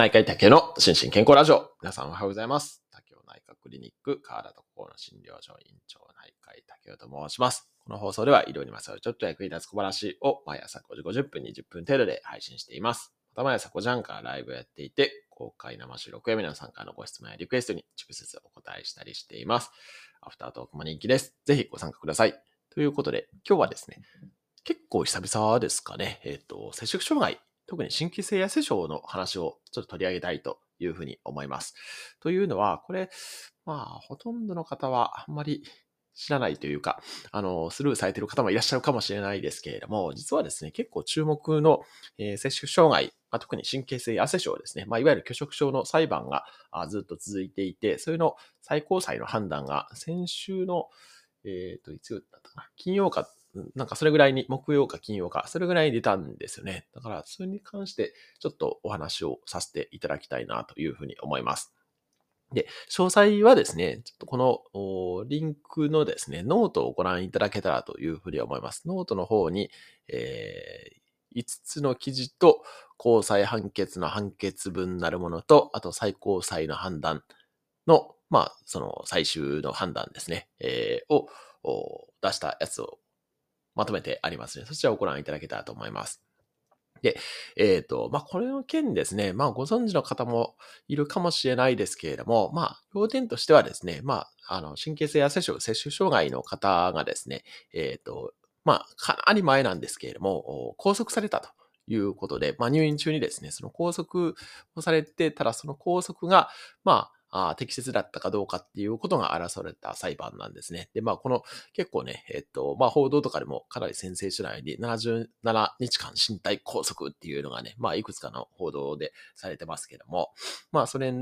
内科医竹の心身健康ラジオ。皆さんおはようございます。竹尾内科クリニック、河原と心の診療所院長内科医竹尾と申します。この放送では医療にまつわるちょっと役に立つ小話を毎朝5時50分20分程度で配信しています。また毎朝5時半からライブをやっていて、公開生収録や皆さんからのご質問やリクエストに直接お答えしたりしています。アフタートークも人気です。ぜひご参加ください。ということで、今日はですね、結構久々ですかね、えっ、と、摂食障害、特に神経性痩せ症の話をちょっと取り上げたいというふうに思います。というのは、これ、まあ、ほとんどの方はあんまり知らないというか、あの、スルーされている方もいらっしゃるかもしれないですけれども、実はですね、結構注目の、えー、摂食障害、まあ、特に神経性痩せ症ですね、まあ、いわゆる拒食症の裁判があずっと続いていて、それの最高裁の判断が先週の、えっ、と、いつだったかな、金曜かなんかそれぐらいに、木曜か金曜か、それぐらいに出たんですよね。だから、それに関して、ちょっとお話をさせていただきたいなというふうに思います。で、詳細はですね、ちょっとこのリンクのですね、ノートをご覧いただけたらというふうに思います。ノートの方に、えー、5つの記事と、高裁判決の判決文なるものと、あと最高裁の判断の、まあ、その最終の判断ですね、えー、を出したやつをまとめてありますね。そちらをご覧いただけたらと思います。で、えっ、ー、と、まあ、これの件ですね、まあ、ご存知の方もいるかもしれないですけれども、まあ、要点としてはですね、まあ、あの、神経性痩せ症、摂取障害の方がですね、えっ、ー、と、まあ、かなり前なんですけれども、拘束されたと。いうことで、まあ、入院中にですね、その拘束をされて、ただその拘束が、まあ、あ適切だったかどうかっていうことが争われた裁判なんですね。で、まあ、この結構ね、えっと、まあ、報道とかでもかなりセンセーショナルに77日間身体拘束っていうのがね、まあ、いくつかの報道でされてますけども、まあ、それ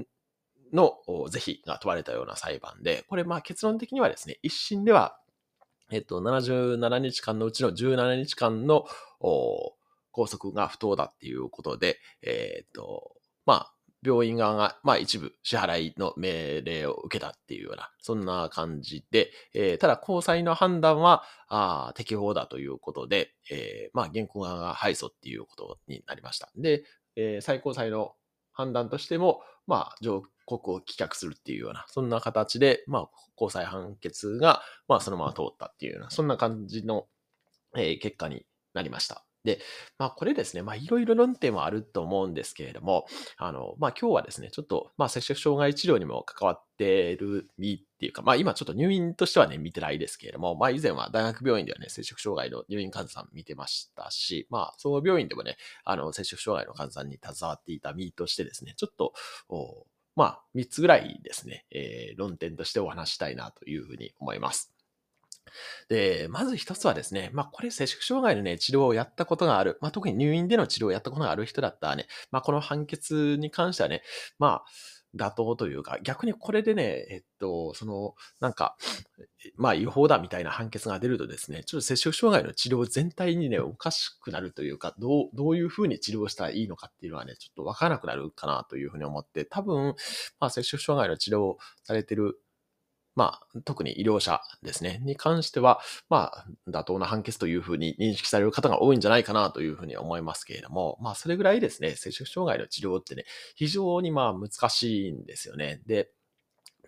の是非が問われたような裁判で、これ、まあ、結論的にはですね、一審では、えっと、77日間のうちの17日間の拘束が不当だっていうことで、えっと、まあ、病院側が、まあ一部支払いの命令を受けたっていうような、そんな感じで、えー、ただ高裁の判断は、あ適法だということで、えー、まあ原告側が敗訴っていうことになりました。で、えー、最高裁の判断としても、まあ上告を棄却するっていうような、そんな形で、まあ高裁判決が、まあそのまま通ったっていうような、そんな感じの、えー、結果になりました。で、まあこれですね、まあいろいろ論点はあると思うんですけれども、あの、まあ今日はですね、ちょっと、まあ摂食障害治療にも関わっている身っていうか、まあ今ちょっと入院としてはね、見てないですけれども、まあ以前は大学病院ではね、摂食障害の入院患者さん見てましたし、まあ総合病院でもね、あの、摂食障害の患者さんに携わっていた身としてですね、ちょっと、まあ3つぐらいですね、えー、論点としてお話したいなというふうに思います。で、まず一つはですね、まあこれ、摂食障害のね、治療をやったことがある、まあ特に入院での治療をやったことがある人だったらね、まあこの判決に関してはね、まあ、妥当というか、逆にこれでね、えっと、その、なんか、まあ違法だみたいな判決が出るとですね、ちょっと摂食障害の治療全体にね、おかしくなるというか、どう、どういうふうに治療したらいいのかっていうのはね、ちょっとわからなくなるかなというふうに思って、多分、まあ摂食障害の治療をされてるまあ、特に医療者ですね、に関しては、まあ、妥当な判決というふうに認識される方が多いんじゃないかなというふうに思いますけれども、まあ、それぐらいですね、摂食障害の治療ってね、非常にまあ難しいんですよね。で、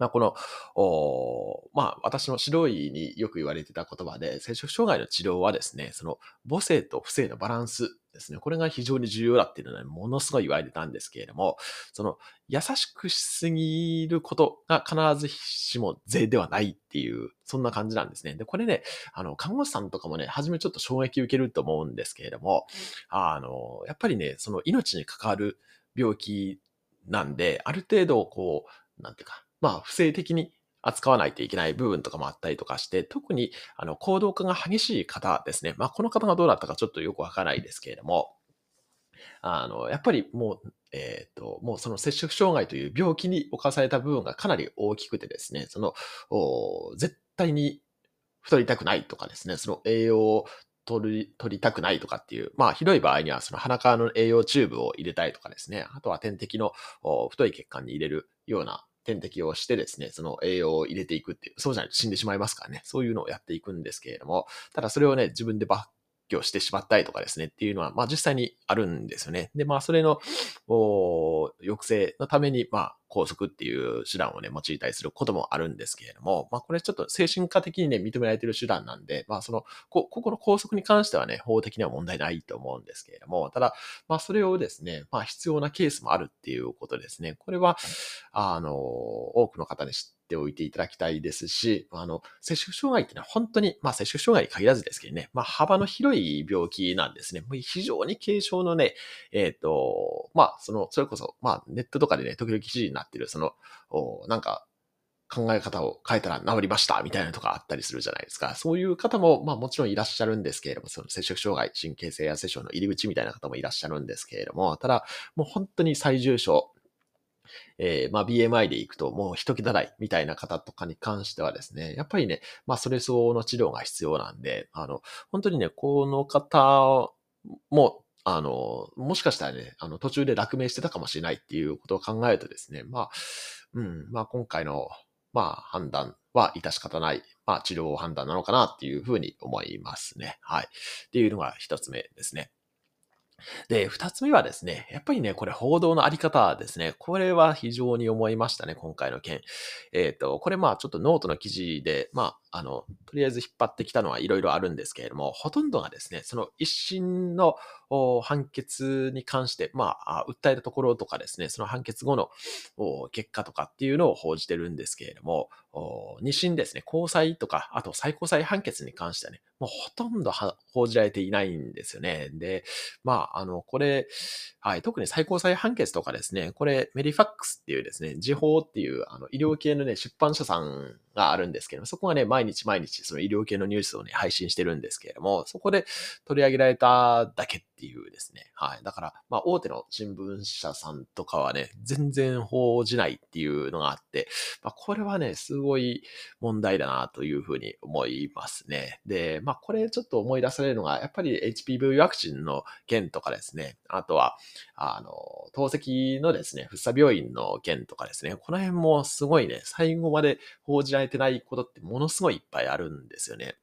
まあ、この、おまあ、私の指導医によく言われてた言葉で、摂食障害の治療はですね、その母性と不正のバランスですね、これが非常に重要だっていうのは、ね、ものすごい言われてたんですけれども、その優しくしすぎることが必ずしも税ではないっていう、そんな感じなんですね。で、これね、あの、看護師さんとかもね、初めちょっと衝撃受けると思うんですけれども、あの、やっぱりね、その命に関わる病気なんで、ある程度こう、なんていうか、まあ、不正的に扱わないといけない部分とかもあったりとかして、特に、あの、行動化が激しい方ですね。まあ、この方がどうだったかちょっとよくわからないですけれども、あの、やっぱりもう、えっ、ー、と、もうその摂食障害という病気に侵された部分がかなり大きくてですね、その、絶対に太りたくないとかですね、その栄養を取り、取りたくないとかっていう、まあ、広い場合には、その鼻からの栄養チューブを入れたいとかですね、あとは点滴の太い血管に入れるような点滴をしてですね、その栄養を入れていくっていう、そうじゃないと死んでしまいますからね、そういうのをやっていくんですけれども、ただそれをね、自分でば去してしまったりとかですねっていうのは、まあ実際にあるんですよね。で、まあそれの、抑制のために、まあ拘束っていう手段をね、用いたりすることもあるんですけれども、まあこれちょっと精神科的にね、認められている手段なんで、まあその、こ、ここの拘束に関してはね、法的には問題ないと思うんですけれども、ただ、まあそれをですね、まあ必要なケースもあるっていうことですね。これは、あの、多くの方に知ってておいていただきたいですし、あの、摂食障害っていうのは本当に、まあ摂食障害に限らずですけどね、まあ幅の広い病気なんですね。もう非常に軽症のね、えっ、ー、と、まあその、それこそ、まあネットとかでね、時々記事になってる、その、おなんか、考え方を変えたら治りましたみたいなとかあったりするじゃないですか。そういう方も、まあもちろんいらっしゃるんですけれども、その摂食障害、神経性や摂症の入り口みたいな方もいらっしゃるんですけれども、ただ、もう本当に最重症、えー、まあ BMI でいくともう一桁台みたいな方とかに関してはですね、やっぱりね、まあそれ相応の治療が必要なんで、あの、本当にね、この方も、あの、もしかしたらね、あの、途中で落命してたかもしれないっていうことを考えるとですね、まあ、うん、まあ今回の、まあ判断は致し方ない、まあ治療判断なのかなっていうふうに思いますね。はい。っていうのが一つ目ですね。で、二つ目はですね、やっぱりね、これ報道のあり方ですね。これは非常に思いましたね、今回の件。えっ、ー、と、これまあちょっとノートの記事で、まあ、あの、とりあえず引っ張ってきたのはいろいろあるんですけれども、ほとんどがですね、その一審の判決に関して、まあ、訴えたところとかですね、その判決後の結果とかっていうのを報じてるんですけれども、二審ですね、高裁とか、あと最高裁判決に関してはね、もうほとんど報じられていないんですよね。で、まあ、あの、これ、はい、特に最高裁判決とかですね、これ、メリファックスっていうですね、時報っていう、あの、医療系のね、出版社さんがあるんですけども、そこがね、毎日毎日その医療系のニュースをね、配信してるんですけれども、そこで取り上げられただけっていうですね。はい。だから、まあ、大手の新聞社さんとかはね、全然報じないっていうのがあって、まあ、これはね、すごい問題だなというふうに思いますね。で、まあ、これちょっと思い出されるのが、やっぱり HPV ワクチンの件とかですね、あとは、あの、透析のですね、福生病院の件とかですね、この辺もすごいね、最後まで報じられてないことってものすごいいっぱいあるんですよね。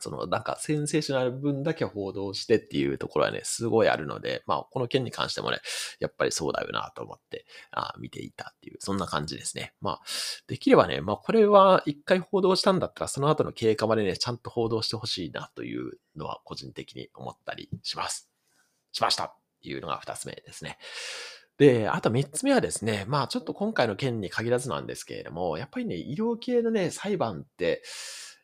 その、なんか、センセーショナル分だけ報道してっていうところはね、すごいあるので、まあ、この件に関してもね、やっぱりそうだよなと思って、あ見ていたっていう、そんな感じですね。まあ、できればね、まあ、これは一回報道したんだったら、その後の経過までね、ちゃんと報道してほしいなというのは、個人的に思ったりします。しましたっていうのが二つ目ですね。で、あと三つ目はですね、まあちょっと今回の件に限らずなんですけれども、やっぱりね、医療系のね、裁判って、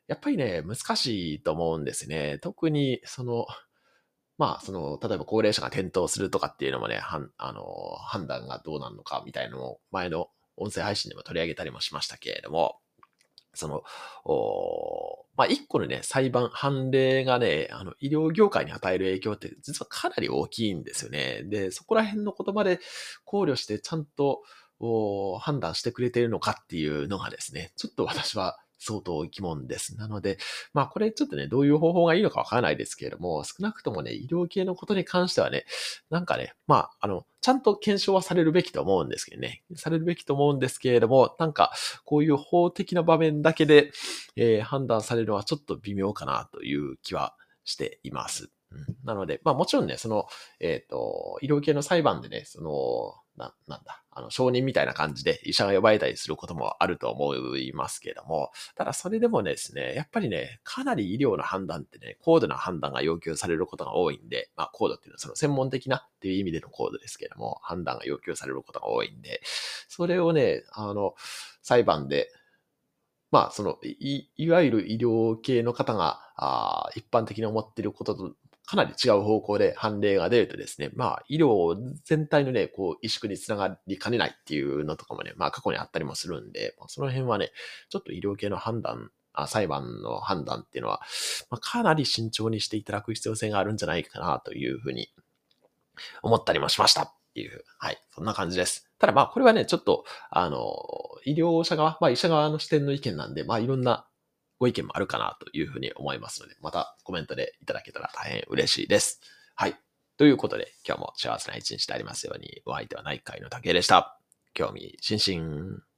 やっぱりね、難しいと思うんですね。特に、その、まあ、その、例えば高齢者が転倒するとかっていうのもね、はん、あの、判断がどうなるのかみたいなのを前の音声配信でも取り上げたりもしましたけれども、その、おまあ、一個のね、裁判、判例がね、あの、医療業界に与える影響って実はかなり大きいんですよね。で、そこら辺の言葉で考慮してちゃんと、判断してくれているのかっていうのがですね、ちょっと私は相当疑問です。なので、まあこれちょっとね、どういう方法がいいのかわからないですけれども、少なくともね、医療系のことに関してはね、なんかね、まあ、あの、ちゃんと検証はされるべきと思うんですけどね、されるべきと思うんですけれども、なんか、こういう法的な場面だけで、えー、判断されるのはちょっと微妙かなという気はしています。なので、まあもちろんね、その、えっ、ー、と、医療系の裁判でね、その、な、なんだ、あの、承認みたいな感じで医者が呼ばれたりすることもあると思いますけれども、ただそれでもですね、やっぱりね、かなり医療の判断ってね、高度な判断が要求されることが多いんで、まあ高度っていうのはその専門的なっていう意味での高度ですけども、判断が要求されることが多いんで、それをね、あの、裁判でまあ、そのい、いわゆる医療系の方が、あ一般的に思っていることとかなり違う方向で判例が出るとですね、まあ、医療全体のね、こう、萎縮につながりかねないっていうのとかもね、まあ、過去にあったりもするんで、まその辺はね、ちょっと医療系の判断、あ裁判の判断っていうのは、まあ、かなり慎重にしていただく必要性があるんじゃないかなというふうに思ったりもしましたっていう、はい、そんな感じです。ただまあ、これはね、ちょっと、あの、医療者側、まあ、医者側の視点の意見なんで、まあ、いろんなご意見もあるかなというふうに思いますので、またコメントでいただけたら大変嬉しいです。はい。ということで、今日も幸せな一日でありますように、お相手は内科医の竹でした。興味津々。